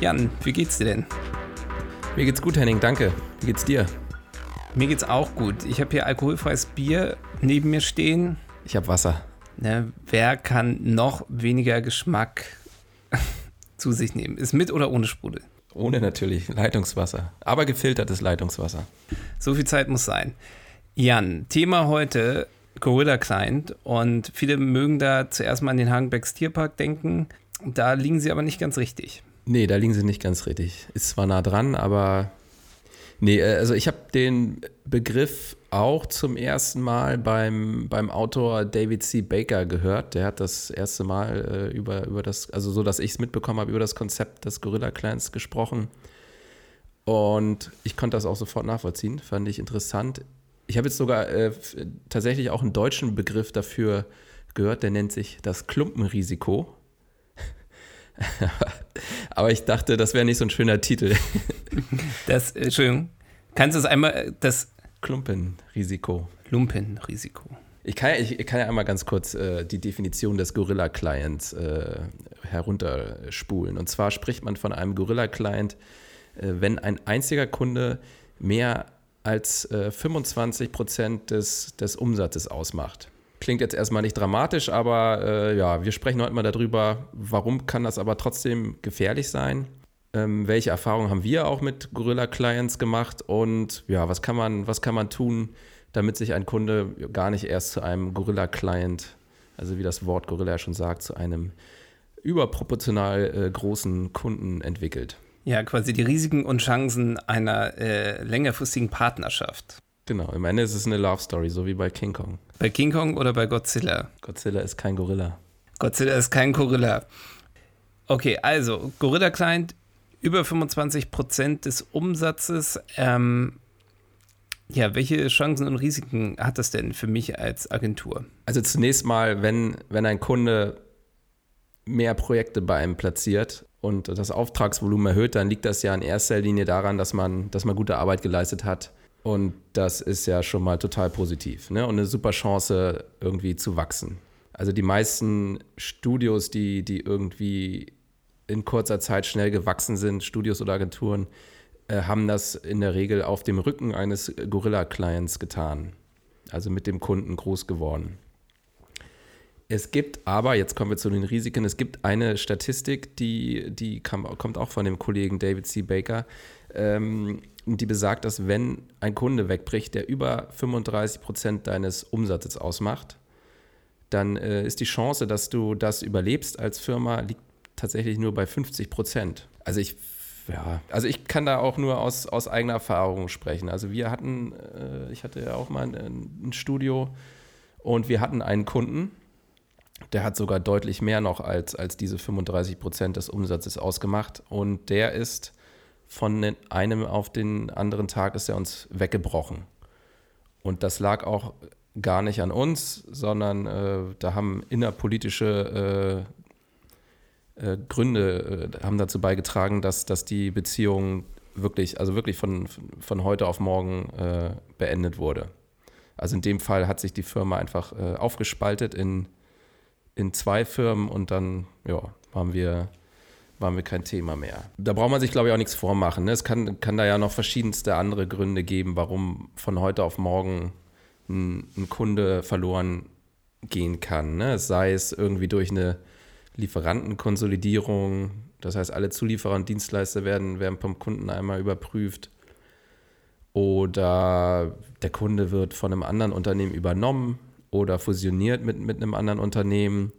Jan, wie geht's dir denn? Mir geht's gut, Henning, danke. Wie geht's dir? Mir geht's auch gut. Ich habe hier alkoholfreies Bier neben mir stehen. Ich habe Wasser. Ne, wer kann noch weniger Geschmack zu sich nehmen? Ist mit oder ohne Sprudel? Ohne natürlich, Leitungswasser. Aber gefiltertes Leitungswasser. So viel Zeit muss sein. Jan, Thema heute Gorilla Client und viele mögen da zuerst mal an den Hagenbecks Tierpark denken. Da liegen sie aber nicht ganz richtig. Nee, da liegen sie nicht ganz richtig. Ist zwar nah dran, aber nee, äh, also ich habe den Begriff auch zum ersten Mal beim, beim Autor David C. Baker gehört. Der hat das erste Mal äh, über, über das, also so, dass ich es mitbekommen habe, über das Konzept des Gorilla Clans gesprochen. Und ich konnte das auch sofort nachvollziehen, fand ich interessant. Ich habe jetzt sogar äh, tatsächlich auch einen deutschen Begriff dafür gehört, der nennt sich das Klumpenrisiko. Aber ich dachte, das wäre nicht so ein schöner Titel. Das, Entschuldigung, kannst du es einmal, äh, das Klumpenrisiko. Lumpenrisiko. Ich kann, ich, ich kann ja einmal ganz kurz äh, die Definition des Gorilla-Clients äh, herunterspulen. Und zwar spricht man von einem Gorilla-Client, äh, wenn ein einziger Kunde mehr als äh, 25 Prozent des, des Umsatzes ausmacht. Klingt jetzt erstmal nicht dramatisch, aber äh, ja, wir sprechen heute mal darüber, warum kann das aber trotzdem gefährlich sein? Ähm, welche Erfahrungen haben wir auch mit Gorilla-Clients gemacht und ja, was kann man, was kann man tun, damit sich ein Kunde gar nicht erst zu einem Gorilla-Client, also wie das Wort Gorilla schon sagt, zu einem überproportional äh, großen Kunden entwickelt? Ja, quasi die Risiken und Chancen einer äh, längerfristigen Partnerschaft. Genau, im Ende ist es eine Love Story, so wie bei King Kong. Bei King Kong oder bei Godzilla? Godzilla ist kein Gorilla. Godzilla ist kein Gorilla. Okay, also Gorilla Client über 25 Prozent des Umsatzes. Ähm, ja, welche Chancen und Risiken hat das denn für mich als Agentur? Also zunächst mal, wenn, wenn ein Kunde mehr Projekte bei einem platziert und das Auftragsvolumen erhöht, dann liegt das ja in erster Linie daran, dass man, dass man gute Arbeit geleistet hat und das ist ja schon mal total positiv ne? und eine super Chance, irgendwie zu wachsen. Also die meisten Studios, die, die irgendwie in kurzer Zeit schnell gewachsen sind, Studios oder Agenturen, äh, haben das in der Regel auf dem Rücken eines Gorilla-Clients getan. Also mit dem Kunden groß geworden. Es gibt aber, jetzt kommen wir zu den Risiken, es gibt eine Statistik, die, die kam, kommt auch von dem Kollegen David C. Baker, ähm, die besagt, dass wenn ein Kunde wegbricht, der über 35 Prozent deines Umsatzes ausmacht, dann äh, ist die Chance, dass du das überlebst als Firma, liegt tatsächlich nur bei 50 Prozent. Also ich, ja, also ich kann da auch nur aus, aus eigener Erfahrung sprechen. Also wir hatten, äh, ich hatte ja auch mal ein, ein Studio und wir hatten einen Kunden, der hat sogar deutlich mehr noch als, als diese 35 Prozent des Umsatzes ausgemacht. Und der ist von einem auf den anderen Tag ist er uns weggebrochen. Und das lag auch gar nicht an uns, sondern äh, da haben innerpolitische äh, äh, Gründe äh, haben dazu beigetragen, dass, dass die Beziehung wirklich, also wirklich von, von heute auf morgen äh, beendet wurde. Also in dem Fall hat sich die Firma einfach äh, aufgespaltet in in zwei Firmen und dann ja, waren wir waren wir kein Thema mehr. Da braucht man sich, glaube ich, auch nichts vormachen. Ne? Es kann, kann da ja noch verschiedenste andere Gründe geben, warum von heute auf morgen ein, ein Kunde verloren gehen kann. Ne? Sei es irgendwie durch eine Lieferantenkonsolidierung, das heißt, alle Zulieferer und Dienstleister werden, werden vom Kunden einmal überprüft. Oder der Kunde wird von einem anderen Unternehmen übernommen oder fusioniert mit, mit einem anderen Unternehmen.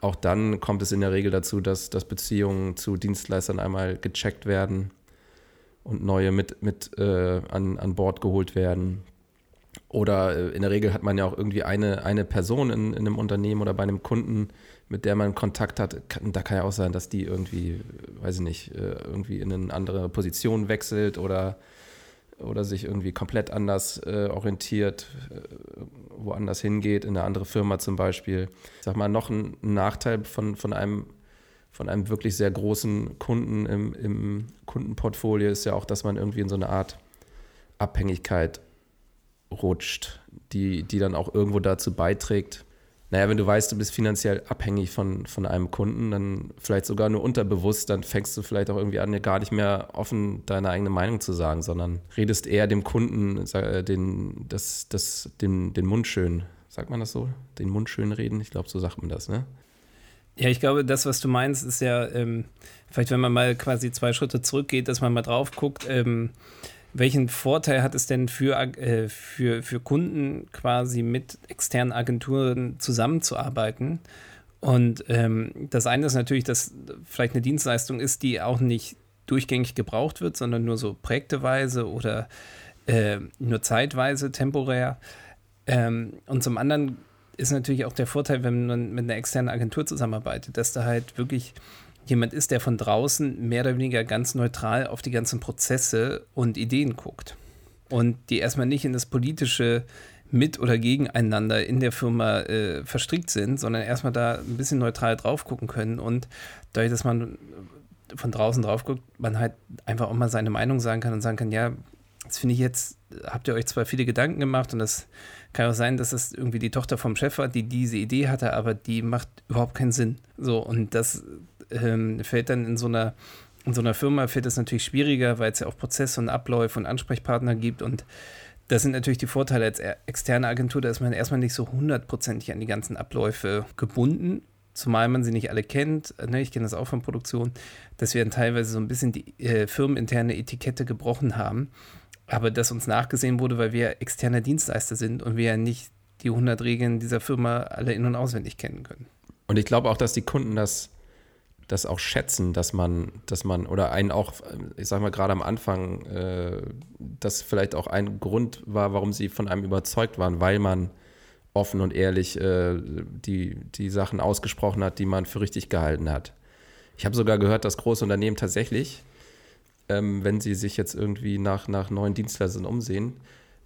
Auch dann kommt es in der Regel dazu, dass, dass Beziehungen zu Dienstleistern einmal gecheckt werden und neue mit, mit äh, an, an Bord geholt werden. Oder äh, in der Regel hat man ja auch irgendwie eine, eine Person in, in einem Unternehmen oder bei einem Kunden, mit der man Kontakt hat, da kann ja auch sein, dass die irgendwie, weiß ich nicht, äh, irgendwie in eine andere Position wechselt oder, oder sich irgendwie komplett anders äh, orientiert, äh, woanders hingeht, in eine andere Firma zum Beispiel. Ich sag mal, noch ein Nachteil von, von einem von einem wirklich sehr großen Kunden im, im Kundenportfolio ist ja auch, dass man irgendwie in so eine Art Abhängigkeit rutscht, die, die dann auch irgendwo dazu beiträgt, naja, wenn du weißt, du bist finanziell abhängig von, von einem Kunden, dann vielleicht sogar nur unterbewusst, dann fängst du vielleicht auch irgendwie an, dir gar nicht mehr offen deine eigene Meinung zu sagen, sondern redest eher dem Kunden den, das, das, den, den Mund schön. Sagt man das so? Den Mund schön reden? Ich glaube, so sagt man das, ne? Ja, ich glaube, das, was du meinst, ist ja, ähm, vielleicht wenn man mal quasi zwei Schritte zurückgeht, dass man mal drauf guckt, ähm, welchen Vorteil hat es denn für, äh, für, für Kunden quasi mit externen Agenturen zusammenzuarbeiten? Und ähm, das eine ist natürlich, dass vielleicht eine Dienstleistung ist, die auch nicht durchgängig gebraucht wird, sondern nur so projekteweise oder äh, nur zeitweise, temporär. Ähm, und zum anderen ist natürlich auch der Vorteil, wenn man mit einer externen Agentur zusammenarbeitet, dass da halt wirklich jemand ist, der von draußen mehr oder weniger ganz neutral auf die ganzen Prozesse und Ideen guckt. Und die erstmal nicht in das politische mit oder gegeneinander in der Firma äh, verstrickt sind, sondern erstmal da ein bisschen neutral drauf gucken können. Und dadurch, dass man von draußen drauf guckt, man halt einfach auch mal seine Meinung sagen kann und sagen kann, ja, das finde ich jetzt, habt ihr euch zwar viele Gedanken gemacht und das kann auch sein, dass es irgendwie die Tochter vom Chef war, die diese Idee hatte, aber die macht überhaupt keinen Sinn. So, und das ähm, fällt dann in so einer in so einer Firma fällt es natürlich schwieriger, weil es ja auch Prozesse und Abläufe und Ansprechpartner gibt und das sind natürlich die Vorteile als externe Agentur, da ist man erstmal nicht so hundertprozentig an die ganzen Abläufe gebunden, zumal man sie nicht alle kennt. Ne, ich kenne das auch von Produktion, dass wir dann teilweise so ein bisschen die äh, firmeninterne Etikette gebrochen haben, aber dass uns nachgesehen wurde, weil wir externer Dienstleister sind und wir ja nicht die 100 Regeln dieser Firma alle in- und auswendig kennen können. Und ich glaube auch, dass die Kunden das das auch schätzen, dass man, dass man, oder einen auch, ich sag mal, gerade am Anfang, äh, das vielleicht auch ein Grund war, warum sie von einem überzeugt waren, weil man offen und ehrlich äh, die, die Sachen ausgesprochen hat, die man für richtig gehalten hat. Ich habe sogar gehört, dass große Unternehmen tatsächlich, ähm, wenn sie sich jetzt irgendwie nach, nach neuen Dienstleistern umsehen,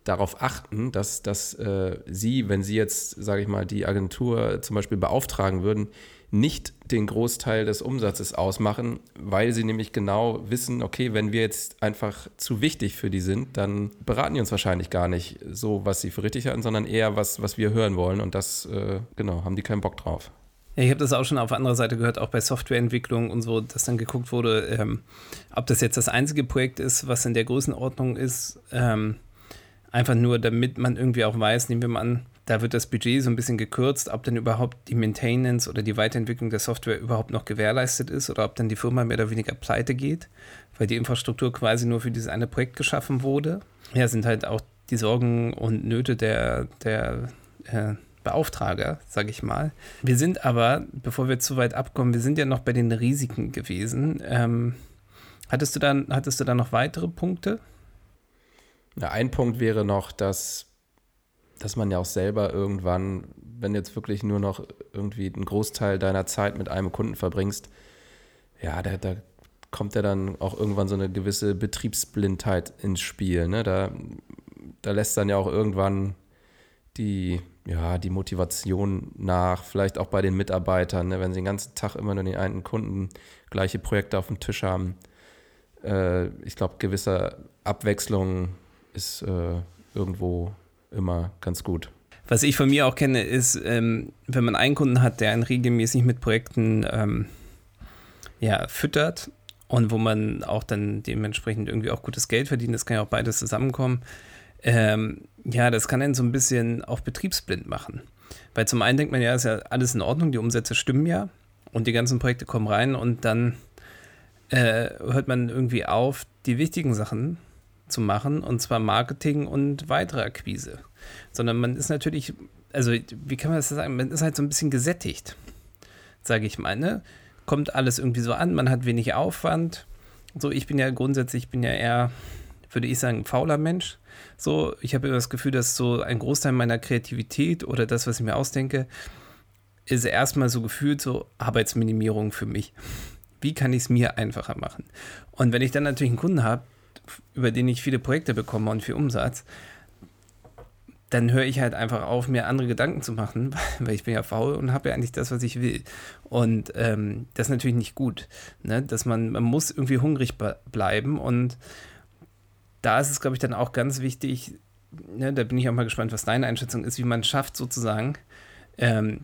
darauf achten, dass, dass äh, sie, wenn sie jetzt, sage ich mal, die Agentur zum Beispiel beauftragen würden, nicht den Großteil des Umsatzes ausmachen, weil sie nämlich genau wissen, okay, wenn wir jetzt einfach zu wichtig für die sind, dann beraten die uns wahrscheinlich gar nicht so, was sie für richtig halten, sondern eher was, was wir hören wollen und das, äh, genau, haben die keinen Bock drauf. Ich habe das auch schon auf anderer Seite gehört, auch bei Softwareentwicklung und so, dass dann geguckt wurde, ähm, ob das jetzt das einzige Projekt ist, was in der Größenordnung ist, ähm, einfach nur damit man irgendwie auch weiß, nehmen wir mal an, da wird das Budget so ein bisschen gekürzt, ob dann überhaupt die Maintenance oder die Weiterentwicklung der Software überhaupt noch gewährleistet ist oder ob dann die Firma mehr oder weniger pleite geht, weil die Infrastruktur quasi nur für dieses eine Projekt geschaffen wurde. Ja, sind halt auch die Sorgen und Nöte der, der äh, Beauftrager, sage ich mal. Wir sind aber, bevor wir zu weit abkommen, wir sind ja noch bei den Risiken gewesen. Ähm, hattest, du dann, hattest du da noch weitere Punkte? Ja, ein Punkt wäre noch, dass dass man ja auch selber irgendwann, wenn jetzt wirklich nur noch irgendwie einen Großteil deiner Zeit mit einem Kunden verbringst, ja, da, da kommt ja dann auch irgendwann so eine gewisse Betriebsblindheit ins Spiel. Ne? Da, da lässt dann ja auch irgendwann die, ja, die Motivation nach, vielleicht auch bei den Mitarbeitern, ne? wenn sie den ganzen Tag immer nur den einen Kunden gleiche Projekte auf dem Tisch haben. Äh, ich glaube, gewisse Abwechslung ist äh, irgendwo immer ganz gut. Was ich von mir auch kenne, ist, ähm, wenn man einen Kunden hat, der einen regelmäßig mit Projekten ähm, ja, füttert und wo man auch dann dementsprechend irgendwie auch gutes Geld verdient, das kann ja auch beides zusammenkommen. Ähm, ja, das kann einen so ein bisschen auch betriebsblind machen. Weil zum einen denkt man ja, ist ja alles in Ordnung, die Umsätze stimmen ja und die ganzen Projekte kommen rein und dann äh, hört man irgendwie auf, die wichtigen Sachen zu machen, und zwar Marketing und weitere Akquise. Sondern man ist natürlich, also wie kann man das sagen, man ist halt so ein bisschen gesättigt, sage ich mal. Ne? Kommt alles irgendwie so an, man hat wenig Aufwand. So, ich bin ja grundsätzlich, ich bin ja eher, würde ich sagen, ein fauler Mensch. So, ich habe immer das Gefühl, dass so ein Großteil meiner Kreativität oder das, was ich mir ausdenke, ist erstmal so gefühlt so Arbeitsminimierung für mich. Wie kann ich es mir einfacher machen? Und wenn ich dann natürlich einen Kunden habe, über den ich viele Projekte bekomme und viel Umsatz, dann höre ich halt einfach auf, mir andere Gedanken zu machen, weil ich bin ja faul und habe ja eigentlich das, was ich will. Und ähm, das ist natürlich nicht gut, ne? dass man, man muss irgendwie hungrig bleiben und da ist es, glaube ich, dann auch ganz wichtig, ne, da bin ich auch mal gespannt, was deine Einschätzung ist, wie man schafft sozusagen, ähm,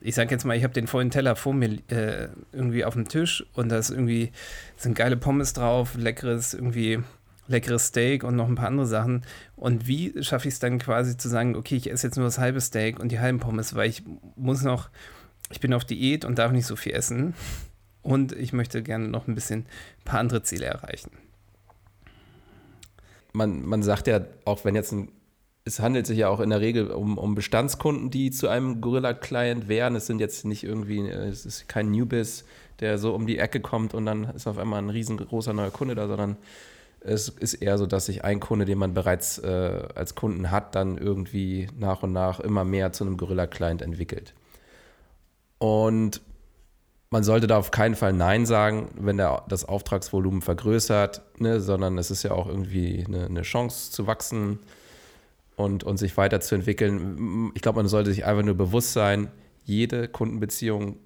ich sage jetzt mal, ich habe den vollen Teller vor mir äh, irgendwie auf dem Tisch und da ist irgendwie sind geile Pommes drauf, leckeres irgendwie leckeres Steak und noch ein paar andere Sachen. Und wie schaffe ich es dann quasi zu sagen, okay, ich esse jetzt nur das halbe Steak und die halben Pommes, weil ich muss noch, ich bin auf Diät und darf nicht so viel essen. Und ich möchte gerne noch ein bisschen ein paar andere Ziele erreichen. Man, man sagt ja, auch wenn jetzt ein es handelt sich ja auch in der Regel um, um Bestandskunden, die zu einem Gorilla-Client wären. Es sind jetzt nicht irgendwie, es ist kein Newbiz, der so um die Ecke kommt und dann ist auf einmal ein riesengroßer neuer Kunde da, sondern es ist eher so, dass sich ein Kunde, den man bereits äh, als Kunden hat, dann irgendwie nach und nach immer mehr zu einem Gorilla-Client entwickelt. Und man sollte da auf keinen Fall Nein sagen, wenn der, das Auftragsvolumen vergrößert, ne, sondern es ist ja auch irgendwie eine, eine Chance zu wachsen und, und sich weiterzuentwickeln. Ich glaube, man sollte sich einfach nur bewusst sein, jede Kundenbeziehung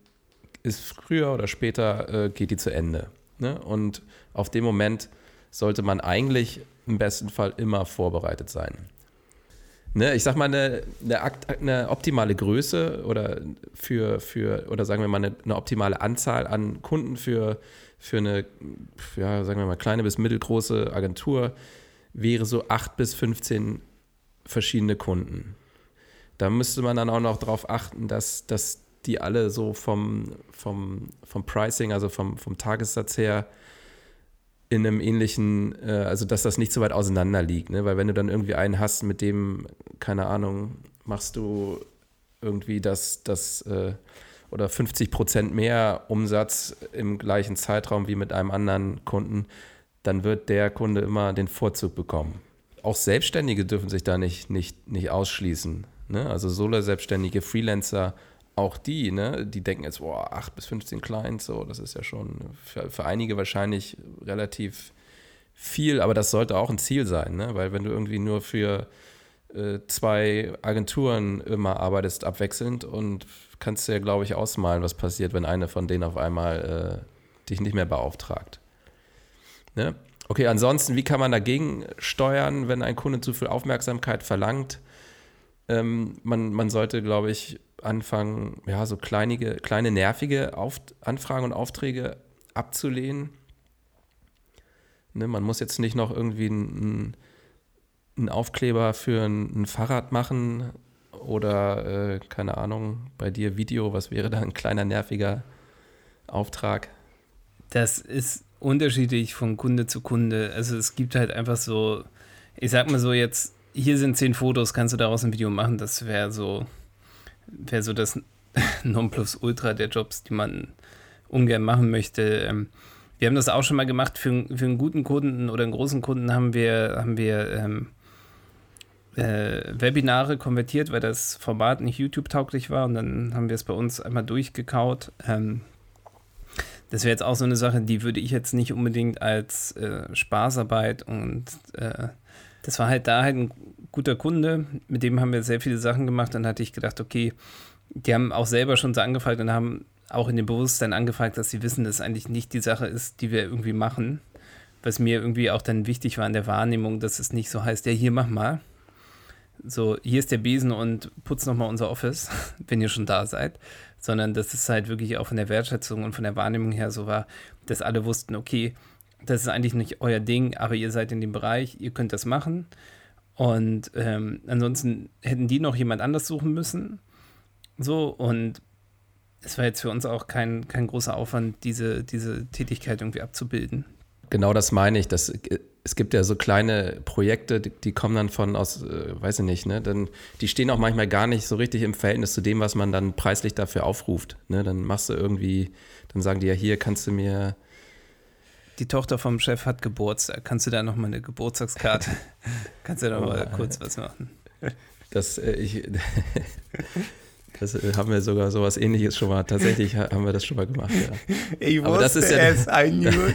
ist früher oder später äh, geht die zu Ende. Ne? Und auf dem Moment sollte man eigentlich im besten Fall immer vorbereitet sein. Ne, ich sag mal, eine, eine, eine, optimale Größe oder für, für oder sagen wir mal, eine, eine optimale Anzahl an Kunden für, für eine, ja, sagen wir mal, kleine bis mittelgroße Agentur wäre so 8 bis 15 verschiedene Kunden. Da müsste man dann auch noch darauf achten, dass, dass die alle so vom, vom, vom Pricing, also vom, vom Tagessatz her, in einem ähnlichen, äh, also dass das nicht so weit auseinander liegt, ne? Weil wenn du dann irgendwie einen hast, mit dem, keine Ahnung, machst du irgendwie das, das äh, oder 50 Prozent mehr Umsatz im gleichen Zeitraum wie mit einem anderen Kunden, dann wird der Kunde immer den Vorzug bekommen. Auch Selbstständige dürfen sich da nicht, nicht, nicht ausschließen. Ne? Also Solo-Selbstständige, Freelancer auch die, ne, die denken jetzt, boah, 8 bis 15 Clients, so, das ist ja schon für, für einige wahrscheinlich relativ viel, aber das sollte auch ein Ziel sein, ne? weil wenn du irgendwie nur für äh, zwei Agenturen immer arbeitest, abwechselnd und kannst du ja, glaube ich, ausmalen, was passiert, wenn eine von denen auf einmal äh, dich nicht mehr beauftragt. Ne? Okay, ansonsten, wie kann man dagegen steuern, wenn ein Kunde zu viel Aufmerksamkeit verlangt? Ähm, man, man sollte, glaube ich, anfangen, ja, so kleinige, kleine nervige Auf Anfragen und Aufträge abzulehnen. Ne, man muss jetzt nicht noch irgendwie einen, einen Aufkleber für ein, ein, Fahrrad machen oder, äh, keine Ahnung, bei dir Video, was wäre da ein kleiner nerviger Auftrag? Das ist unterschiedlich von Kunde zu Kunde. Also es gibt halt einfach so, ich sag mal so jetzt, hier sind zehn Fotos, kannst du daraus ein Video machen, das wäre so wäre so das Nonplusultra der Jobs, die man ungern machen möchte. Ähm, wir haben das auch schon mal gemacht. Für, für einen guten Kunden oder einen großen Kunden haben wir, haben wir ähm, äh, Webinare konvertiert, weil das Format nicht YouTube-tauglich war. Und dann haben wir es bei uns einmal durchgekaut. Ähm, das wäre jetzt auch so eine Sache, die würde ich jetzt nicht unbedingt als äh, Spaßarbeit und äh, das war halt da halt ein guter Kunde, mit dem haben wir sehr viele Sachen gemacht. Dann hatte ich gedacht, okay, die haben auch selber schon so angefragt und haben auch in dem Bewusstsein angefragt, dass sie wissen, dass eigentlich nicht die Sache ist, die wir irgendwie machen. Was mir irgendwie auch dann wichtig war in der Wahrnehmung, dass es nicht so heißt, ja, hier mach mal. So, hier ist der Besen und putz nochmal unser Office, wenn ihr schon da seid. Sondern dass es halt wirklich auch von der Wertschätzung und von der Wahrnehmung her so war, dass alle wussten, okay, das ist eigentlich nicht euer Ding, aber ihr seid in dem Bereich, ihr könnt das machen. Und ähm, ansonsten hätten die noch jemand anders suchen müssen. So, und es war jetzt für uns auch kein, kein großer Aufwand, diese, diese Tätigkeit irgendwie abzubilden. Genau das meine ich. Das, es gibt ja so kleine Projekte, die, die kommen dann von aus, äh, weiß ich nicht, ne? Dann, die stehen auch manchmal gar nicht so richtig im Verhältnis zu dem, was man dann preislich dafür aufruft. Ne? Dann machst du irgendwie, dann sagen die ja, hier kannst du mir die Tochter vom Chef hat Geburtstag. Kannst du da noch mal eine Geburtstagskarte? Kannst du da noch mal oh, kurz was machen? Das, äh, ich, Das äh, haben wir sogar sowas ähnliches schon mal. Tatsächlich haben wir das schon mal gemacht. Ja. Ich aber wusste das ist ja, es, I knew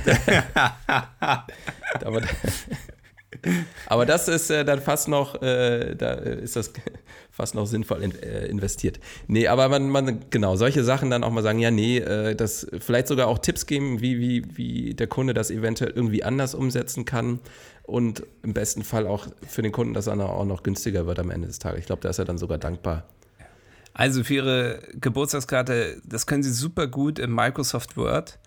aber, aber das ist äh, dann fast noch, äh, da ist das fast noch sinnvoll in, äh, investiert. Nee, aber man, man, genau, solche Sachen dann auch mal sagen, ja, nee, äh, das vielleicht sogar auch Tipps geben, wie, wie, wie der Kunde das eventuell irgendwie anders umsetzen kann und im besten Fall auch für den Kunden, dass er auch noch günstiger wird am Ende des Tages. Ich glaube, da ist er dann sogar dankbar. Also für Ihre Geburtstagskarte, das können Sie super gut im Microsoft Word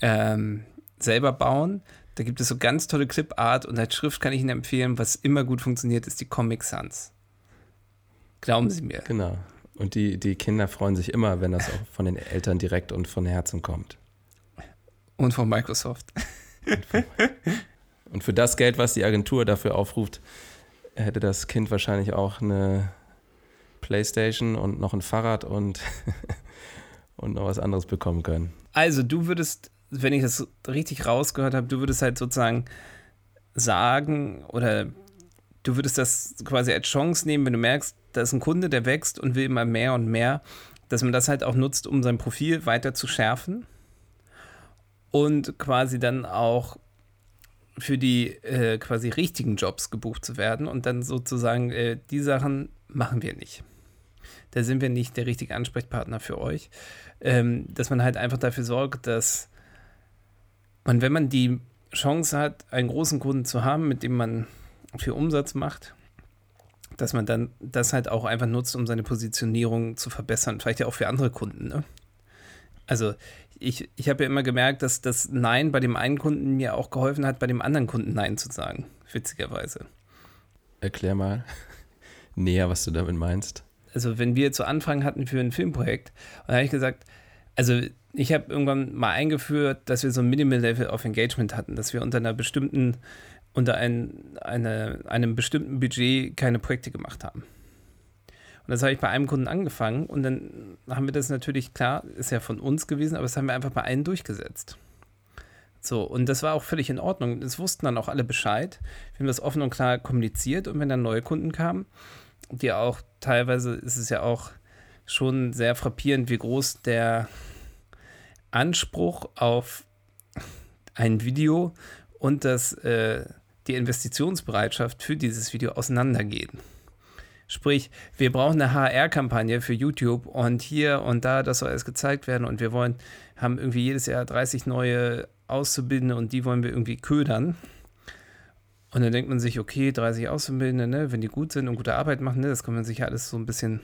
ähm, selber bauen. Da gibt es so ganz tolle Clipart und als Schrift kann ich Ihnen empfehlen, was immer gut funktioniert, ist die Comic Sans. Glauben Sie mir. Genau. Und die, die Kinder freuen sich immer, wenn das auch von den Eltern direkt und von Herzen kommt. Und von Microsoft. Und, von, und für das Geld, was die Agentur dafür aufruft, hätte das Kind wahrscheinlich auch eine Playstation und noch ein Fahrrad und, und noch was anderes bekommen können. Also du würdest, wenn ich das richtig rausgehört habe, du würdest halt sozusagen sagen oder du würdest das quasi als Chance nehmen, wenn du merkst, da ist ein Kunde, der wächst und will immer mehr und mehr, dass man das halt auch nutzt, um sein Profil weiter zu schärfen und quasi dann auch für die äh, quasi richtigen Jobs gebucht zu werden und dann sozusagen äh, die Sachen machen wir nicht da sind wir nicht der richtige Ansprechpartner für euch. Ähm, dass man halt einfach dafür sorgt, dass man, wenn man die Chance hat, einen großen Kunden zu haben, mit dem man viel Umsatz macht, dass man dann das halt auch einfach nutzt, um seine Positionierung zu verbessern. Vielleicht ja auch für andere Kunden. Ne? Also ich, ich habe ja immer gemerkt, dass das Nein bei dem einen Kunden mir auch geholfen hat, bei dem anderen Kunden Nein zu sagen. Witzigerweise. Erklär mal näher, was du damit meinst also wenn wir zu Anfang hatten für ein Filmprojekt, und da habe ich gesagt, also ich habe irgendwann mal eingeführt, dass wir so ein Minimal Level of Engagement hatten, dass wir unter einer bestimmten, unter ein, eine, einem bestimmten Budget keine Projekte gemacht haben. Und das habe ich bei einem Kunden angefangen und dann haben wir das natürlich, klar, ist ja von uns gewesen, aber das haben wir einfach bei allen durchgesetzt. So, und das war auch völlig in Ordnung. Das wussten dann auch alle Bescheid. Wir haben das offen und klar kommuniziert und wenn dann neue Kunden kamen, die auch teilweise ist es ja auch schon sehr frappierend, wie groß der Anspruch auf ein Video und das, äh, die Investitionsbereitschaft für dieses Video auseinandergehen. Sprich, wir brauchen eine HR-Kampagne für YouTube und hier und da, das soll alles gezeigt werden und wir wollen, haben irgendwie jedes Jahr 30 neue Auszubildende und die wollen wir irgendwie ködern. Und dann denkt man sich, okay, 30 Auszubildende, ne, wenn die gut sind und gute Arbeit machen, ne, das kann man sich ja alles so ein bisschen,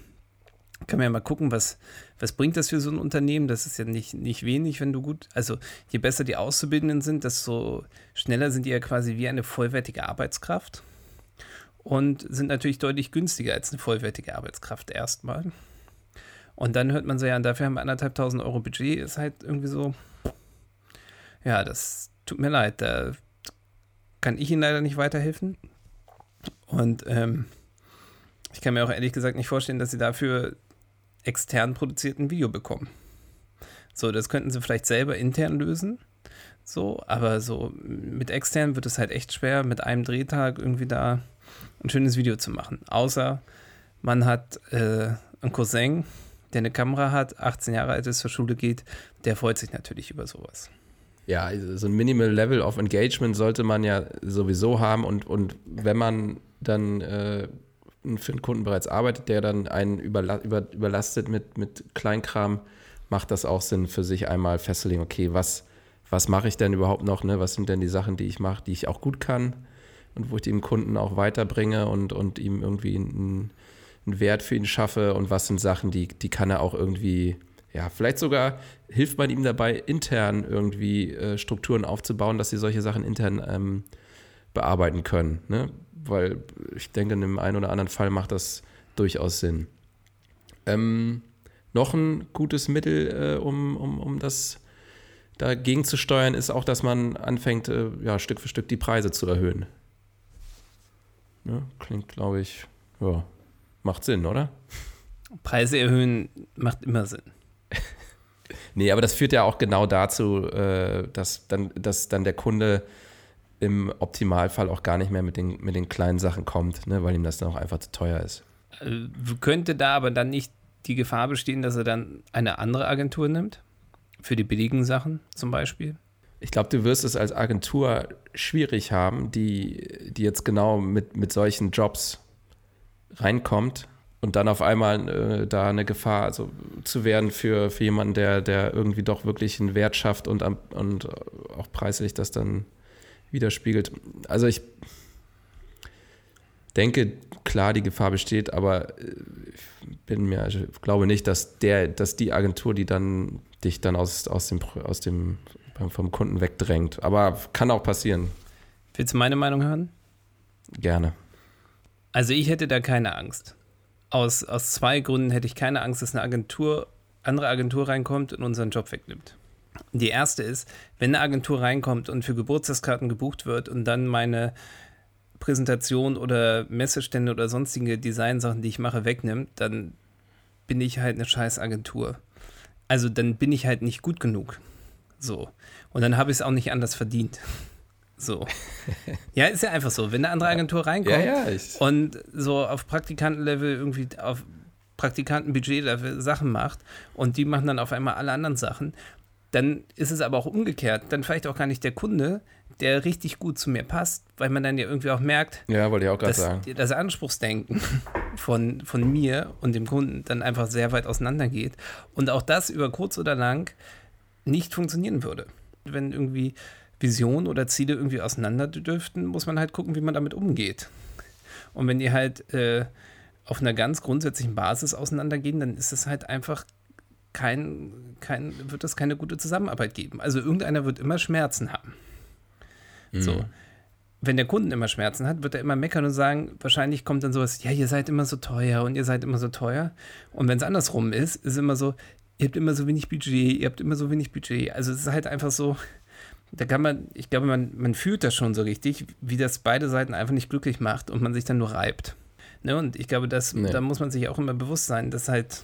kann man ja mal gucken, was, was bringt das für so ein Unternehmen? Das ist ja nicht, nicht wenig, wenn du gut, also je besser die Auszubildenden sind, desto schneller sind die ja quasi wie eine vollwertige Arbeitskraft und sind natürlich deutlich günstiger als eine vollwertige Arbeitskraft erstmal. Und dann hört man so, ja, dafür haben wir anderthalb tausend Euro Budget, ist halt irgendwie so, ja, das tut mir leid, da kann ich Ihnen leider nicht weiterhelfen. Und ähm, ich kann mir auch ehrlich gesagt nicht vorstellen, dass Sie dafür extern produzierten Video bekommen. So, das könnten Sie vielleicht selber intern lösen. So, aber so mit extern wird es halt echt schwer, mit einem Drehtag irgendwie da ein schönes Video zu machen. Außer man hat äh, einen Cousin, der eine Kamera hat, 18 Jahre alt ist, zur Schule geht, der freut sich natürlich über sowas ja, also so ein Minimal Level of Engagement sollte man ja sowieso haben und, und wenn man dann äh, für einen Kunden bereits arbeitet, der dann einen überla über, überlastet mit, mit Kleinkram, macht das auch Sinn für sich einmal festzulegen, okay, was, was mache ich denn überhaupt noch, ne? was sind denn die Sachen, die ich mache, die ich auch gut kann und wo ich dem Kunden auch weiterbringe und, und ihm irgendwie einen, einen Wert für ihn schaffe und was sind Sachen, die, die kann er auch irgendwie ja, vielleicht sogar hilft man ihm dabei, intern irgendwie äh, Strukturen aufzubauen, dass sie solche Sachen intern ähm, bearbeiten können. Ne? Weil ich denke, in dem einen oder anderen Fall macht das durchaus Sinn. Ähm, noch ein gutes Mittel, äh, um, um, um das dagegen zu steuern, ist auch, dass man anfängt, äh, ja, Stück für Stück die Preise zu erhöhen. Ne? Klingt, glaube ich, ja, macht Sinn, oder? Preise erhöhen macht immer Sinn. nee, aber das führt ja auch genau dazu, äh, dass, dann, dass dann der Kunde im Optimalfall auch gar nicht mehr mit den, mit den kleinen Sachen kommt, ne, weil ihm das dann auch einfach zu teuer ist. Äh, könnte da aber dann nicht die Gefahr bestehen, dass er dann eine andere Agentur nimmt? Für die billigen Sachen zum Beispiel? Ich glaube, du wirst es als Agentur schwierig haben, die, die jetzt genau mit, mit solchen Jobs reinkommt und dann auf einmal äh, da eine Gefahr also, zu werden für, für jemanden, der, der irgendwie doch wirklich einen Wert schafft und, und auch preislich das dann widerspiegelt. Also ich denke, klar, die Gefahr besteht, aber ich äh, bin mir, ich glaube nicht, dass der, dass die Agentur, die dann dich dann aus, aus dem, aus dem vom Kunden wegdrängt. Aber kann auch passieren. Willst du meine Meinung hören? Gerne. Also ich hätte da keine Angst. Aus, aus zwei Gründen hätte ich keine Angst, dass eine Agentur, andere Agentur reinkommt und unseren Job wegnimmt. Die erste ist, wenn eine Agentur reinkommt und für Geburtstagskarten gebucht wird und dann meine Präsentation oder Messestände oder sonstige Designsachen, die ich mache, wegnimmt, dann bin ich halt eine scheiß Agentur. Also dann bin ich halt nicht gut genug. So. Und dann habe ich es auch nicht anders verdient. So. Ja, ist ja einfach so. Wenn eine andere Agentur reinkommt ja, ja, und so auf Praktikantenlevel irgendwie auf Praktikantenbudget Sachen macht und die machen dann auf einmal alle anderen Sachen, dann ist es aber auch umgekehrt. Dann vielleicht auch gar nicht der Kunde, der richtig gut zu mir passt, weil man dann ja irgendwie auch merkt, ja, wollte ich auch dass sagen. das Anspruchsdenken von, von mir und dem Kunden dann einfach sehr weit auseinandergeht. Und auch das über kurz oder lang nicht funktionieren würde. Wenn irgendwie Visionen oder Ziele irgendwie auseinander dürften, muss man halt gucken, wie man damit umgeht. Und wenn die halt äh, auf einer ganz grundsätzlichen Basis auseinandergehen, dann ist es halt einfach kein, kein, wird es keine gute Zusammenarbeit geben. Also irgendeiner wird immer Schmerzen haben. Mhm. So. Wenn der Kunden immer Schmerzen hat, wird er immer meckern und sagen, wahrscheinlich kommt dann sowas, ja, ihr seid immer so teuer und ihr seid immer so teuer. Und wenn es andersrum ist, ist es immer so, ihr habt immer so wenig Budget, ihr habt immer so wenig Budget. Also es ist halt einfach so, da kann man, ich glaube, man, man fühlt das schon so richtig, wie das beide Seiten einfach nicht glücklich macht und man sich dann nur reibt. Ne? Und ich glaube, das, nee. da muss man sich auch immer bewusst sein, dass halt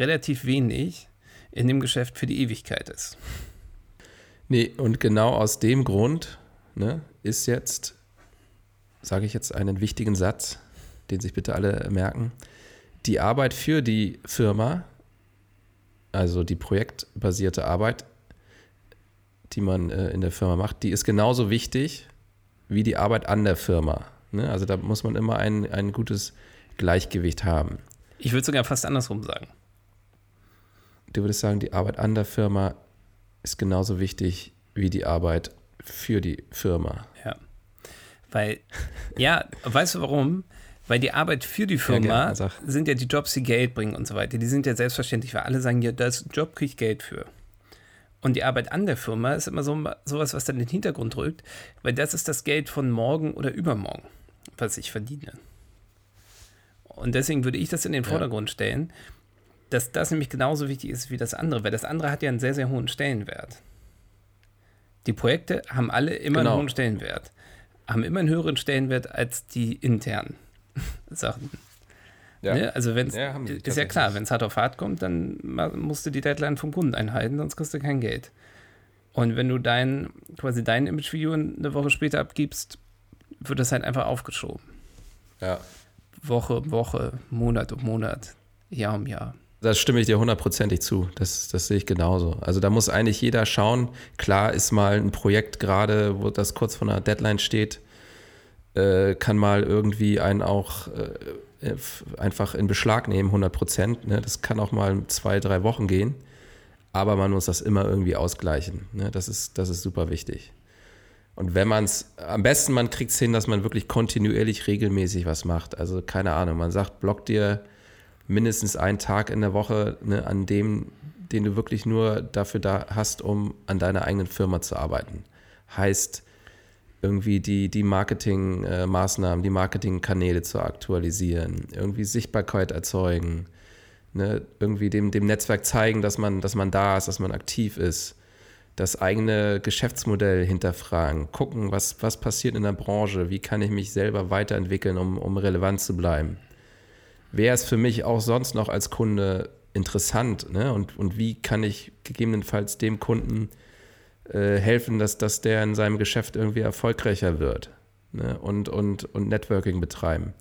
relativ wenig in dem Geschäft für die Ewigkeit ist. Nee, und genau aus dem Grund ne, ist jetzt, sage ich jetzt einen wichtigen Satz, den sich bitte alle merken, die Arbeit für die Firma also die projektbasierte Arbeit, die man äh, in der Firma macht, die ist genauso wichtig wie die Arbeit an der Firma. Ne? Also da muss man immer ein, ein gutes Gleichgewicht haben. Ich würde sogar fast andersrum sagen. Du würdest sagen, die Arbeit an der Firma ist genauso wichtig wie die Arbeit für die Firma. Ja. Weil, ja, weißt du warum? Weil die Arbeit für die Firma ja, sind ja die Jobs, die Geld bringen und so weiter. Die sind ja selbstverständlich, weil alle sagen, ja, das Job kriege ich Geld für. Und die Arbeit an der Firma ist immer so sowas, was dann in den Hintergrund rückt, weil das ist das Geld von morgen oder übermorgen, was ich verdiene. Und deswegen würde ich das in den Vordergrund ja. stellen, dass das nämlich genauso wichtig ist wie das andere, weil das andere hat ja einen sehr, sehr hohen Stellenwert. Die Projekte haben alle immer genau. einen hohen Stellenwert, haben immer einen höheren Stellenwert als die internen. Sachen. Ja. Ne? Also wenn ja, ist ja klar, wenn es hart auf hart kommt, dann musst du die Deadline vom Kunden einhalten, sonst kriegst du kein Geld. Und wenn du dein, quasi dein Image-Video eine Woche später abgibst, wird das halt einfach aufgeschoben. Ja. Woche um Woche, Monat um Monat, Jahr um Jahr. Das stimme ich dir hundertprozentig zu. Das, das sehe ich genauso. Also da muss eigentlich jeder schauen. Klar ist mal ein Projekt gerade, wo das kurz vor einer Deadline steht, äh, kann mal irgendwie einen auch äh, einfach in Beschlag nehmen, 100 Prozent. Ne? Das kann auch mal zwei, drei Wochen gehen. Aber man muss das immer irgendwie ausgleichen. Ne? Das, ist, das ist super wichtig. Und wenn man es, am besten man kriegt es hin, dass man wirklich kontinuierlich regelmäßig was macht. Also keine Ahnung, man sagt, block dir mindestens einen Tag in der Woche, ne, an dem, den du wirklich nur dafür da hast, um an deiner eigenen Firma zu arbeiten. Heißt, irgendwie die, die Marketingmaßnahmen, die Marketingkanäle zu aktualisieren, irgendwie Sichtbarkeit erzeugen, ne? irgendwie dem, dem Netzwerk zeigen, dass man, dass man da ist, dass man aktiv ist, das eigene Geschäftsmodell hinterfragen, gucken, was, was passiert in der Branche, wie kann ich mich selber weiterentwickeln, um, um relevant zu bleiben. Wer ist für mich auch sonst noch als Kunde interessant ne? und, und wie kann ich gegebenenfalls dem Kunden äh, helfen, dass, dass der in seinem Geschäft irgendwie erfolgreicher wird ne? und, und, und Networking betreiben.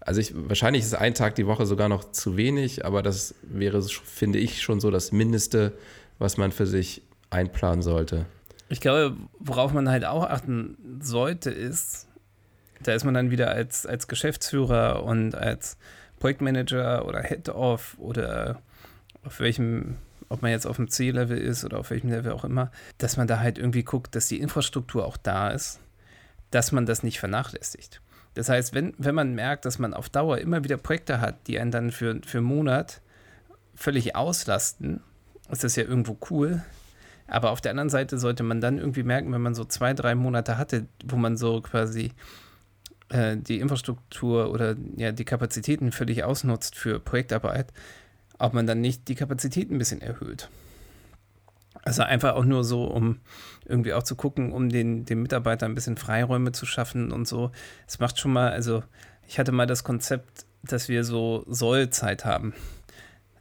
Also ich, wahrscheinlich ist ein Tag die Woche sogar noch zu wenig, aber das wäre, finde ich, schon so das Mindeste, was man für sich einplanen sollte. Ich glaube, worauf man halt auch achten sollte, ist, da ist man dann wieder als, als Geschäftsführer und als Projektmanager oder Head-Off oder auf welchem, ob man jetzt auf dem C-Level ist oder auf welchem Level auch immer, dass man da halt irgendwie guckt, dass die Infrastruktur auch da ist, dass man das nicht vernachlässigt. Das heißt, wenn, wenn man merkt, dass man auf Dauer immer wieder Projekte hat, die einen dann für, für einen Monat völlig auslasten, ist das ja irgendwo cool. Aber auf der anderen Seite sollte man dann irgendwie merken, wenn man so zwei, drei Monate hatte, wo man so quasi äh, die Infrastruktur oder ja die Kapazitäten völlig ausnutzt für Projektarbeit, ob man dann nicht die Kapazitäten ein bisschen erhöht. Also einfach auch nur so, um irgendwie auch zu gucken, um den, den Mitarbeitern ein bisschen Freiräume zu schaffen und so. Es macht schon mal, also ich hatte mal das Konzept, dass wir so Sollzeit haben.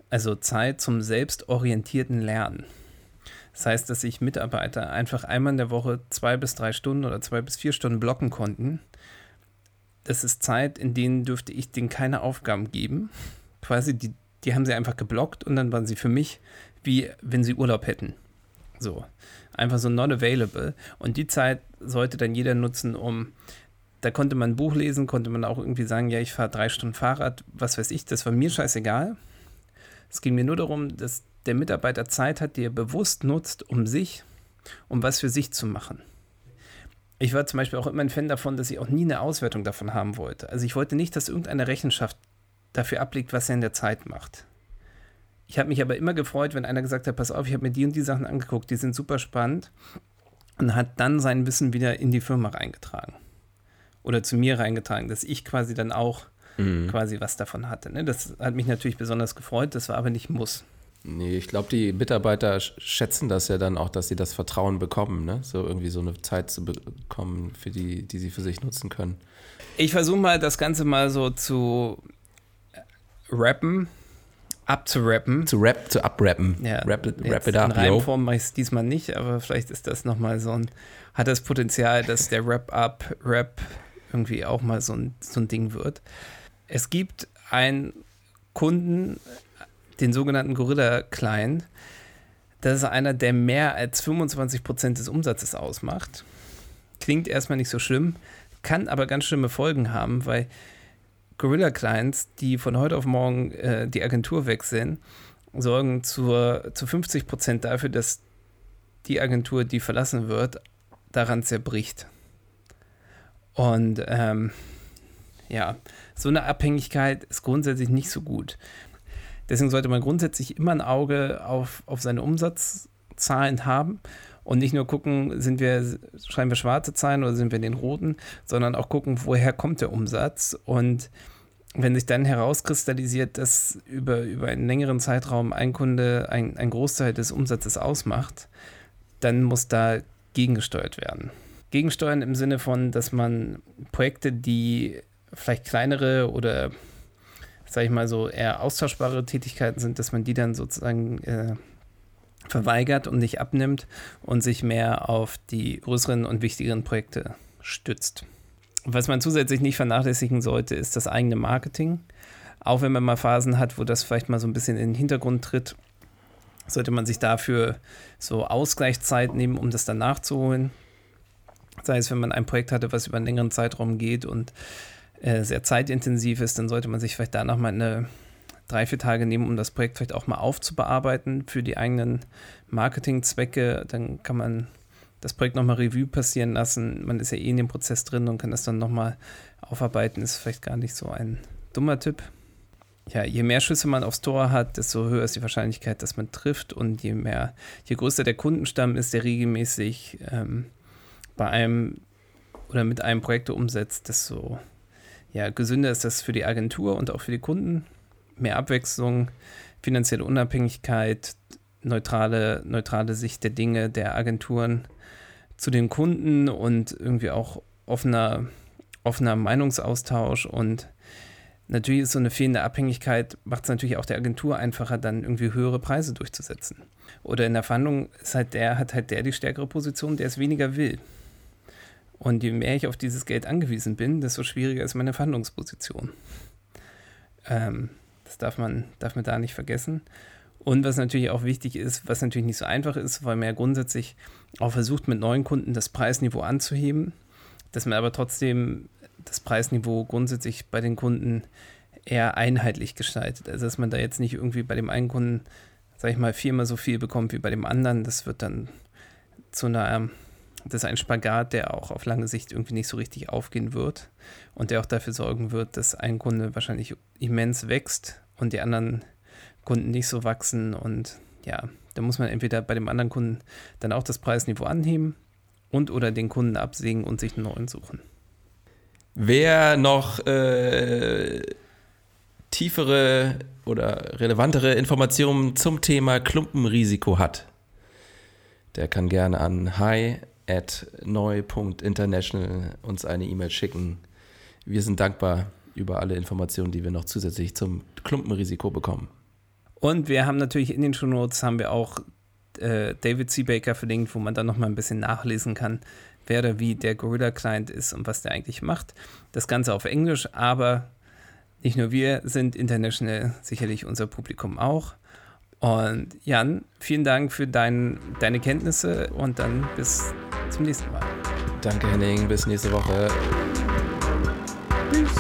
Also Zeit zum selbstorientierten Lernen. Das heißt, dass sich Mitarbeiter einfach einmal in der Woche zwei bis drei Stunden oder zwei bis vier Stunden blocken konnten. Das ist Zeit, in denen dürfte ich denen keine Aufgaben geben. Quasi, die, die haben sie einfach geblockt und dann waren sie für mich wie wenn sie Urlaub hätten. So. Einfach so not available. Und die Zeit sollte dann jeder nutzen, um. Da konnte man ein Buch lesen, konnte man auch irgendwie sagen, ja, ich fahre drei Stunden Fahrrad, was weiß ich, das war mir scheißegal. Es ging mir nur darum, dass der Mitarbeiter Zeit hat, die er bewusst nutzt, um sich, um was für sich zu machen. Ich war zum Beispiel auch immer ein Fan davon, dass ich auch nie eine Auswertung davon haben wollte. Also ich wollte nicht, dass irgendeine Rechenschaft dafür ablegt, was er in der Zeit macht. Ich habe mich aber immer gefreut, wenn einer gesagt hat, pass auf, ich habe mir die und die Sachen angeguckt, die sind super spannend und hat dann sein Wissen wieder in die Firma reingetragen. Oder zu mir reingetragen, dass ich quasi dann auch mhm. quasi was davon hatte. Ne? Das hat mich natürlich besonders gefreut, das war aber nicht muss. Nee, ich glaube, die Mitarbeiter schätzen das ja dann auch, dass sie das Vertrauen bekommen, ne? so irgendwie so eine Zeit zu bekommen, für die, die sie für sich nutzen können. Ich versuche mal das Ganze mal so zu rappen abzurappen. Zu rap, zu abrappen. Ja, rap, it, rap it up, In Reimform mache ich es diesmal nicht, aber vielleicht ist das nochmal so ein, hat das Potenzial, dass der Rap-Up-Rap irgendwie auch mal so ein, so ein Ding wird. Es gibt einen Kunden, den sogenannten Gorilla Client. Das ist einer, der mehr als 25% des Umsatzes ausmacht. Klingt erstmal nicht so schlimm, kann aber ganz schlimme Folgen haben, weil Gorilla-Clients, die von heute auf morgen äh, die Agentur wechseln, sorgen zur, zu 50 Prozent dafür, dass die Agentur, die verlassen wird, daran zerbricht. Und ähm, ja, so eine Abhängigkeit ist grundsätzlich nicht so gut. Deswegen sollte man grundsätzlich immer ein Auge auf, auf seine Umsatzzahlen haben und nicht nur gucken, sind wir, schreiben wir schwarze Zahlen oder sind wir in den roten, sondern auch gucken, woher kommt der Umsatz und wenn sich dann herauskristallisiert, dass über, über einen längeren Zeitraum ein Kunde ein, ein Großteil des Umsatzes ausmacht, dann muss da gegengesteuert werden. Gegensteuern im Sinne von, dass man Projekte, die vielleicht kleinere oder, sage ich mal so, eher austauschbare Tätigkeiten sind, dass man die dann sozusagen äh, verweigert und nicht abnimmt und sich mehr auf die größeren und wichtigeren Projekte stützt. Was man zusätzlich nicht vernachlässigen sollte, ist das eigene Marketing. Auch wenn man mal Phasen hat, wo das vielleicht mal so ein bisschen in den Hintergrund tritt, sollte man sich dafür so Ausgleichszeit nehmen, um das dann nachzuholen. Sei es, wenn man ein Projekt hatte, was über einen längeren Zeitraum geht und äh, sehr zeitintensiv ist, dann sollte man sich vielleicht da nochmal eine drei, vier Tage nehmen, um das Projekt vielleicht auch mal aufzubearbeiten für die eigenen Marketingzwecke. Dann kann man das Projekt nochmal Revue passieren lassen. Man ist ja eh in dem Prozess drin und kann das dann nochmal aufarbeiten. Ist vielleicht gar nicht so ein dummer Tipp. Ja, je mehr Schüsse man aufs Tor hat, desto höher ist die Wahrscheinlichkeit, dass man trifft. Und je mehr, je größer der Kundenstamm ist, der regelmäßig ähm, bei einem oder mit einem Projekt umsetzt, desto ja, gesünder ist das für die Agentur und auch für die Kunden. Mehr Abwechslung, finanzielle Unabhängigkeit, neutrale, neutrale Sicht der Dinge der Agenturen zu den Kunden und irgendwie auch offener, offener Meinungsaustausch und natürlich ist so eine fehlende Abhängigkeit, macht es natürlich auch der Agentur einfacher, dann irgendwie höhere Preise durchzusetzen. Oder in der Verhandlung ist halt der, hat halt der die stärkere Position, der es weniger will. Und je mehr ich auf dieses Geld angewiesen bin, desto schwieriger ist meine Verhandlungsposition. Ähm, das darf man, darf man da nicht vergessen. Und was natürlich auch wichtig ist, was natürlich nicht so einfach ist, weil man ja grundsätzlich auch versucht, mit neuen Kunden das Preisniveau anzuheben, dass man aber trotzdem das Preisniveau grundsätzlich bei den Kunden eher einheitlich gestaltet. Also dass man da jetzt nicht irgendwie bei dem einen Kunden, sag ich mal, viermal so viel bekommt wie bei dem anderen. Das wird dann zu einer, das ist ein Spagat, der auch auf lange Sicht irgendwie nicht so richtig aufgehen wird und der auch dafür sorgen wird, dass ein Kunde wahrscheinlich immens wächst und die anderen Kunden nicht so wachsen. Und ja, da muss man entweder bei dem anderen Kunden dann auch das Preisniveau anheben und oder den Kunden absägen und sich einen neuen suchen. Wer noch äh, tiefere oder relevantere Informationen zum Thema Klumpenrisiko hat, der kann gerne an hi at neu.international uns eine E-Mail schicken. Wir sind dankbar über alle Informationen, die wir noch zusätzlich zum Klumpenrisiko bekommen. Und wir haben natürlich in den Show Notes haben wir auch äh, David C. Baker verlinkt, wo man dann nochmal ein bisschen nachlesen kann, wer oder wie der Gorilla Client ist und was der eigentlich macht. Das Ganze auf Englisch, aber nicht nur wir sind international, sicherlich unser Publikum auch. Und Jan, vielen Dank für dein, deine Kenntnisse und dann bis zum nächsten Mal. Danke, Henning. Bis nächste Woche. Tschüss.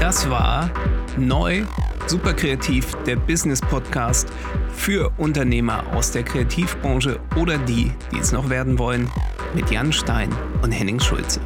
Das war neu, super kreativ, der Business Podcast für Unternehmer aus der Kreativbranche oder die, die es noch werden wollen, mit Jan Stein und Henning Schulze.